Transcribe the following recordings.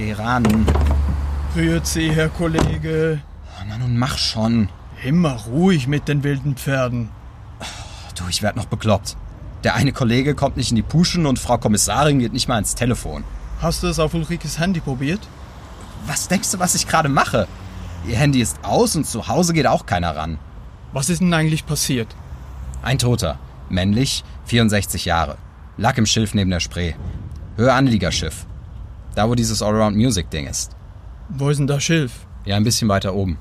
Geh ran. Grüezi, Herr Kollege. Oh, na nun mach schon. Immer ruhig mit den wilden Pferden. Du, ich werd noch bekloppt. Der eine Kollege kommt nicht in die Puschen und Frau Kommissarin geht nicht mal ins Telefon. Hast du es auf Ulrikes Handy probiert? Was denkst du, was ich gerade mache? Ihr Handy ist aus und zu Hause geht auch keiner ran. Was ist denn eigentlich passiert? Ein Toter. Männlich, 64 Jahre. Lag im Schilf neben der Spree. Höhe Anliegerschiff. Da, wo dieses Allround Music Ding ist. Wo ist denn da Schilf? Ja, ein bisschen weiter oben.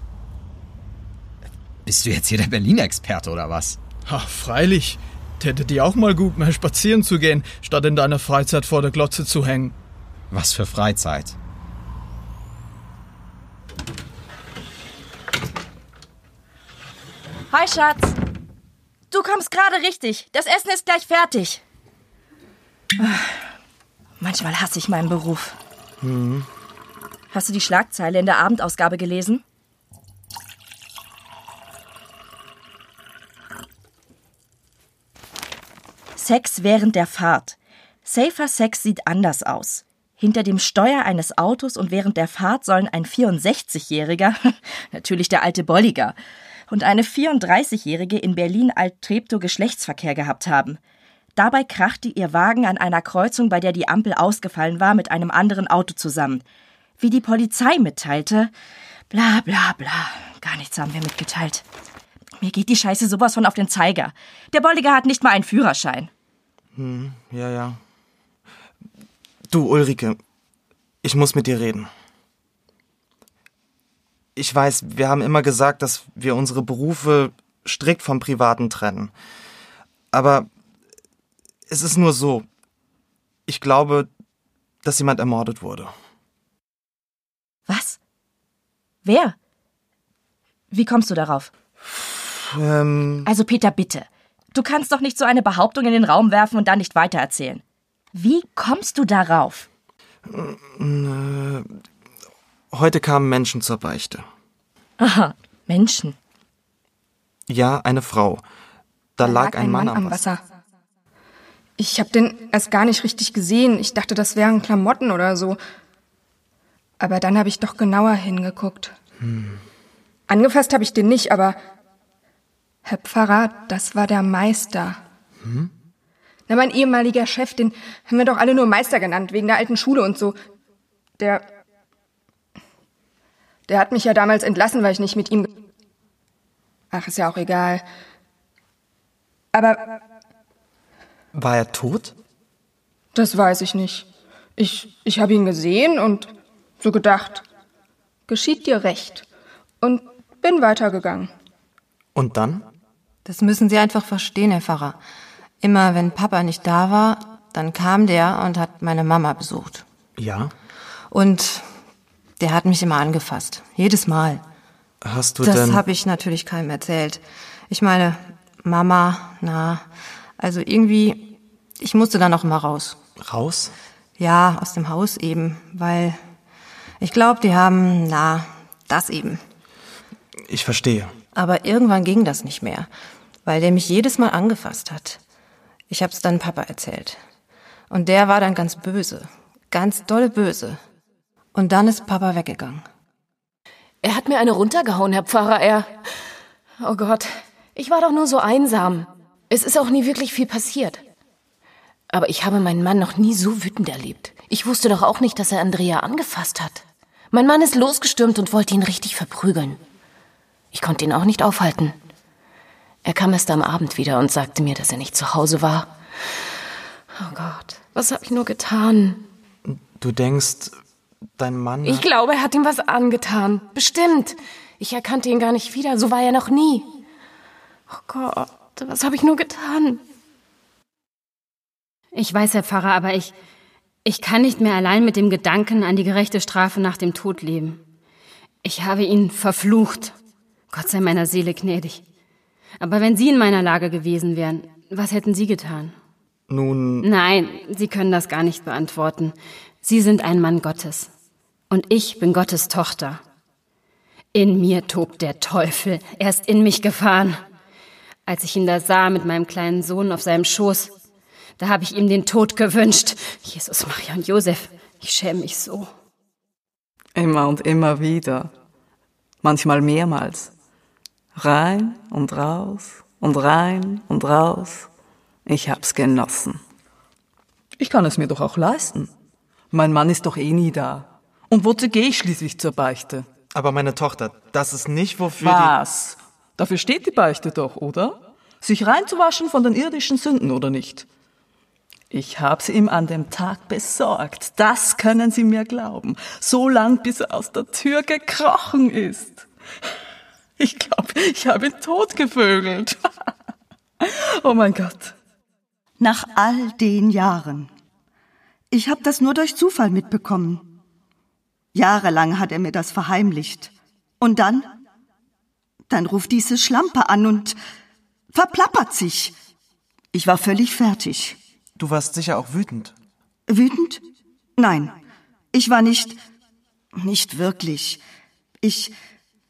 Bist du jetzt hier der Berlin-Experte oder was? Ha, freilich. Täte dir auch mal gut, mal spazieren zu gehen, statt in deiner Freizeit vor der Glotze zu hängen. Was für Freizeit. Hi, Schatz. Du kommst gerade richtig. Das Essen ist gleich fertig. Manchmal hasse ich meinen Beruf. Hm. Hast du die Schlagzeile in der Abendausgabe gelesen? Sex während der Fahrt. Safer Sex sieht anders aus. Hinter dem Steuer eines Autos und während der Fahrt sollen ein 64-Jähriger, natürlich der alte Bolliger, und eine 34-Jährige in Berlin-Alt-Treptow Geschlechtsverkehr gehabt haben. Dabei krachte ihr Wagen an einer Kreuzung, bei der die Ampel ausgefallen war, mit einem anderen Auto zusammen. Wie die Polizei mitteilte, bla bla bla, gar nichts haben wir mitgeteilt. Mir geht die Scheiße sowas von auf den Zeiger. Der Bolliger hat nicht mal einen Führerschein. Hm, ja, ja. Du, Ulrike, ich muss mit dir reden. Ich weiß, wir haben immer gesagt, dass wir unsere Berufe strikt vom Privaten trennen. Aber es ist nur so. Ich glaube, dass jemand ermordet wurde. Was? Wer? Wie kommst du darauf? Ähm, Also Peter, bitte. Du kannst doch nicht so eine Behauptung in den Raum werfen und dann nicht weitererzählen. Wie kommst du darauf? äh, heute kamen Menschen zur Beichte. Aha, Menschen. Ja, eine Frau. Da, lag, ein Mann, am Wasser. Ich habe den erst gar nicht richtig gesehen. Ich dachte, das wären Klamotten oder so. Aber dann habe ich doch genauer hingeguckt. Angefasst habe ich den nicht, aber Herr Pfarrer, das war der Meister. Na, mein ehemaliger Chef, den haben wir doch alle nur Meister genannt, wegen der alten Schule und so. Der. Der hat mich ja damals entlassen, weil ich nicht mit ihm. Ach, ist ja auch egal. Aber War er tot? Das weiß ich nicht. Ich, ich habe ihn gesehen und so gedacht, geschieht dir recht. Und bin weitergegangen. Und dann? Das müssen Sie einfach verstehen, Herr Pfarrer. Immer wenn Papa nicht da war, dann kam der und hat meine Mama besucht. Ja. Und der hat mich immer angefasst. Jedes Mal. Hast du Das denn. habe ich natürlich keinem erzählt. Ich meine, Mama, na, also irgendwie, ich musste dann auch immer raus. raus? Ja, aus dem Haus eben, weil ich glaube, die haben, na, das eben. Ich verstehe. Aber irgendwann ging das nicht mehr, weil der mich jedes Mal angefasst hat. Ich hab's dann Papa erzählt. Und der war dann ganz böse, ganz dolle böse. Und dann ist Papa weggegangen. Er hat mir eine runtergehauen, Herr Pfarrer, er. Oh Gott, ich war doch nur so einsam. Es ist auch nie wirklich viel passiert. Aber ich habe meinen Mann noch nie so wütend erlebt. Ich wusste doch auch nicht, dass er Andrea angefasst hat. Mein Mann ist losgestürmt und wollte ihn richtig verprügeln. Ich konnte ihn auch nicht aufhalten. Er kam erst am Abend wieder und sagte mir, dass er nicht zu Hause war. Oh Gott, was habe ich nur getan? Du denkst, dein Mann. Ich glaube, er hat ihm was angetan. Bestimmt. Ich erkannte ihn gar nicht wieder. So war er noch nie. Oh Gott, was habe ich nur getan? Ich weiß, Herr Pfarrer, aber ich, ich kann nicht mehr allein mit dem Gedanken an die gerechte Strafe nach dem Tod leben. Ich habe ihn verflucht. Gott sei meiner Seele gnädig. Aber wenn Sie in meiner Lage gewesen wären, was hätten Sie getan? Nun, Nein, Sie können das gar nicht beantworten. Sie sind ein Mann Gottes. Und ich bin Gottes Tochter. In mir tobt der Teufel. Er ist in mich gefahren. Als ich ihn da sah mit meinem kleinen Sohn auf seinem Schoß, da habe ich ihm den Tod gewünscht. Jesus, Maria und Josef, ich schäme mich so. Immer und immer wieder. Manchmal mehrmals. Rein und raus und rein und raus. Ich hab's genossen. Ich kann es mir doch auch leisten. Mein Mann ist doch eh nie da. Und wozu gehe ich schließlich zur Beichte? Aber meine Tochter, das ist nicht wofür Was? Dafür steht die Beichte doch, oder? Sich reinzuwaschen von den irdischen Sünden, oder nicht? Ich hab's ihm an dem Tag besorgt. Das können Sie mir glauben. So lang, bis er aus der Tür gekrochen ist. Ich glaube, ich habe ihn totgevögelt. oh mein Gott. Nach all den Jahren. Ich habe das nur durch Zufall mitbekommen. Jahrelang hat er mir das verheimlicht. Und dann? Dann ruft diese Schlampe an und verplappert sich. Ich war völlig fertig. Du warst sicher auch wütend. Wütend? Nein. Ich war nicht. nicht wirklich. Ich.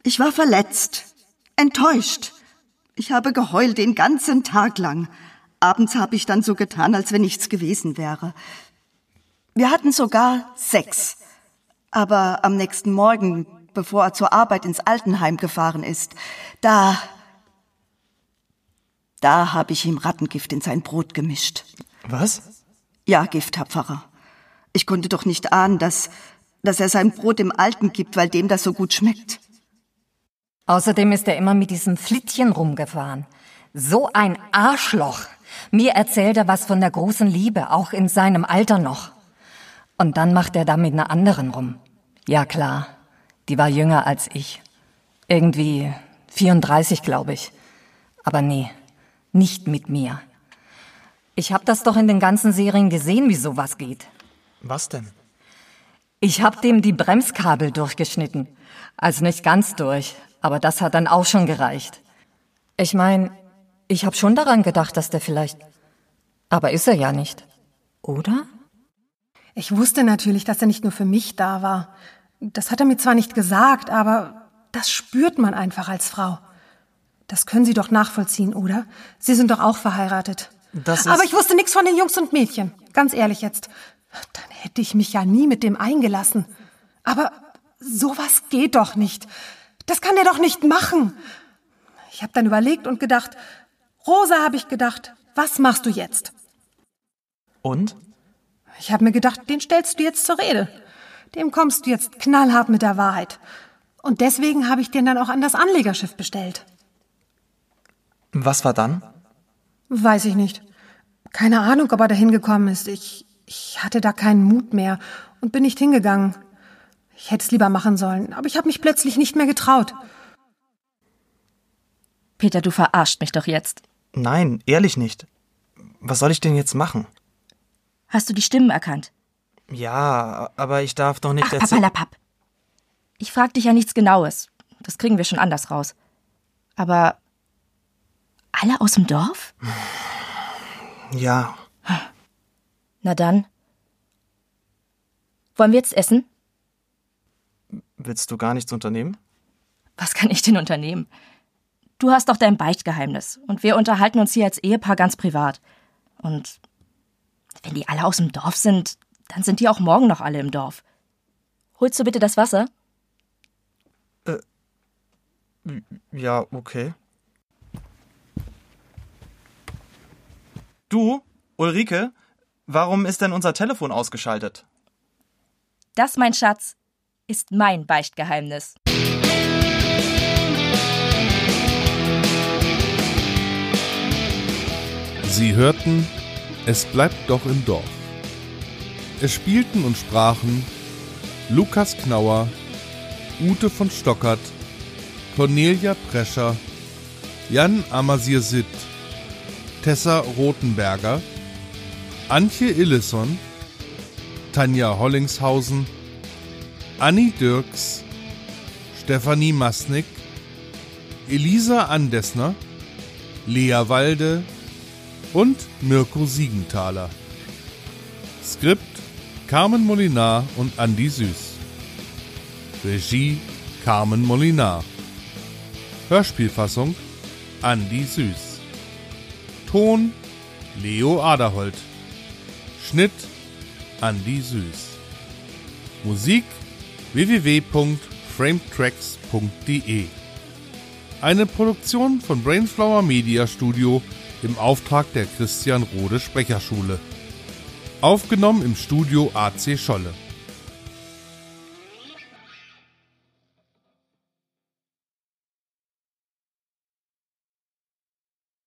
ich war verletzt. Enttäuscht. Ich habe geheult den ganzen Tag lang. Abends habe ich dann so getan, als wenn nichts gewesen wäre. Wir hatten sogar Sex. Aber am nächsten Morgen, bevor er zur Arbeit ins Altenheim gefahren ist, da. Da habe ich ihm Rattengift in sein Brot gemischt. Was? Ja, Gift, Herr Pfarrer. Ich konnte doch nicht ahnen, dass, dass er sein Brot dem Alten gibt, weil dem das so gut schmeckt. Außerdem ist er immer mit diesem Flittchen rumgefahren. So ein Arschloch. Mir erzählt er was von der großen Liebe, auch in seinem Alter noch. Und dann macht er da mit einer anderen rum. Ja klar, die war jünger als ich. Irgendwie 34, glaube ich. Aber nee, nicht mit mir. Ich hab das doch in den ganzen Serien gesehen, wie sowas geht. Was denn? Ich hab dem die Bremskabel durchgeschnitten. Also nicht ganz durch, aber das hat dann auch schon gereicht. Ich mein, ich hab schon daran gedacht, dass der vielleicht. Aber ist er ja nicht. Oder? Ich wusste natürlich, dass er nicht nur für mich da war. Das hat er mir zwar nicht gesagt, aber das spürt man einfach als Frau. Das können Sie doch nachvollziehen, oder? Sie sind doch auch verheiratet. Aber ich wusste nichts von den Jungs und Mädchen. Ganz ehrlich jetzt. Dann hätte ich mich ja nie mit dem eingelassen. Aber sowas geht doch nicht. Das kann der doch nicht machen. Ich habe dann überlegt und gedacht, Rosa, habe ich gedacht, was machst du jetzt? Und? Ich habe mir gedacht, den stellst du jetzt zur Rede. Dem kommst du jetzt knallhart mit der Wahrheit. Und deswegen habe ich den dann auch an das Anlegerschiff bestellt. Was war dann? Weiß ich nicht. Keine Ahnung, ob er da hingekommen ist. Ich, ich hatte da keinen Mut mehr und bin nicht hingegangen. Ich hätte es lieber machen sollen, aber ich habe mich plötzlich nicht mehr getraut. Peter, du verarscht mich doch jetzt. Nein, ehrlich nicht. Was soll ich denn jetzt machen? Hast du die Stimmen erkannt? Ja, aber ich darf doch nicht Ach, erzählen. Papalapap. Ich frag dich ja nichts Genaues. Das kriegen wir schon anders raus. Aber alle aus dem Dorf? Ja, Na dann. Wollen wir jetzt essen? willst du gar nichts unternehmen? Was kann ich denn unternehmen? Du hast doch dein Beichtgeheimnis und wir unterhalten uns hier als Ehepaar ganz privat. Und wenn die alle aus dem Dorf sind, dann sind die auch morgen noch alle im Dorf. Holst du bitte das Wasser? Ja, okay. Du, Ulrike, warum ist denn unser Telefon ausgeschaltet? Das, mein Schatz, ist mein Beichtgeheimnis. Sie hörten Es bleibt doch im Dorf. Es spielten und sprachen Lukas Knauer, Ute von Stockert, Cornelia Prescher, Jan Amasir Sitt, Tessa Rothenberger, Antje Illison, Tanja Hollingshausen, Annie Dirks, Stefanie Masnick, Elisa Andesner, Lea Walde und Mirko Siegenthaler. Skript Carmen Molinar und Andy Süß. Regie Carmen Molinar. Hörspielfassung Andy Süß. Ton Leo Aderholt. Schnitt Andy Süß. Musik www.frametracks.de. Eine Produktion von Brainflower Media Studio im Auftrag der Christian Rode Sprecherschule. Aufgenommen im Studio AC Scholle.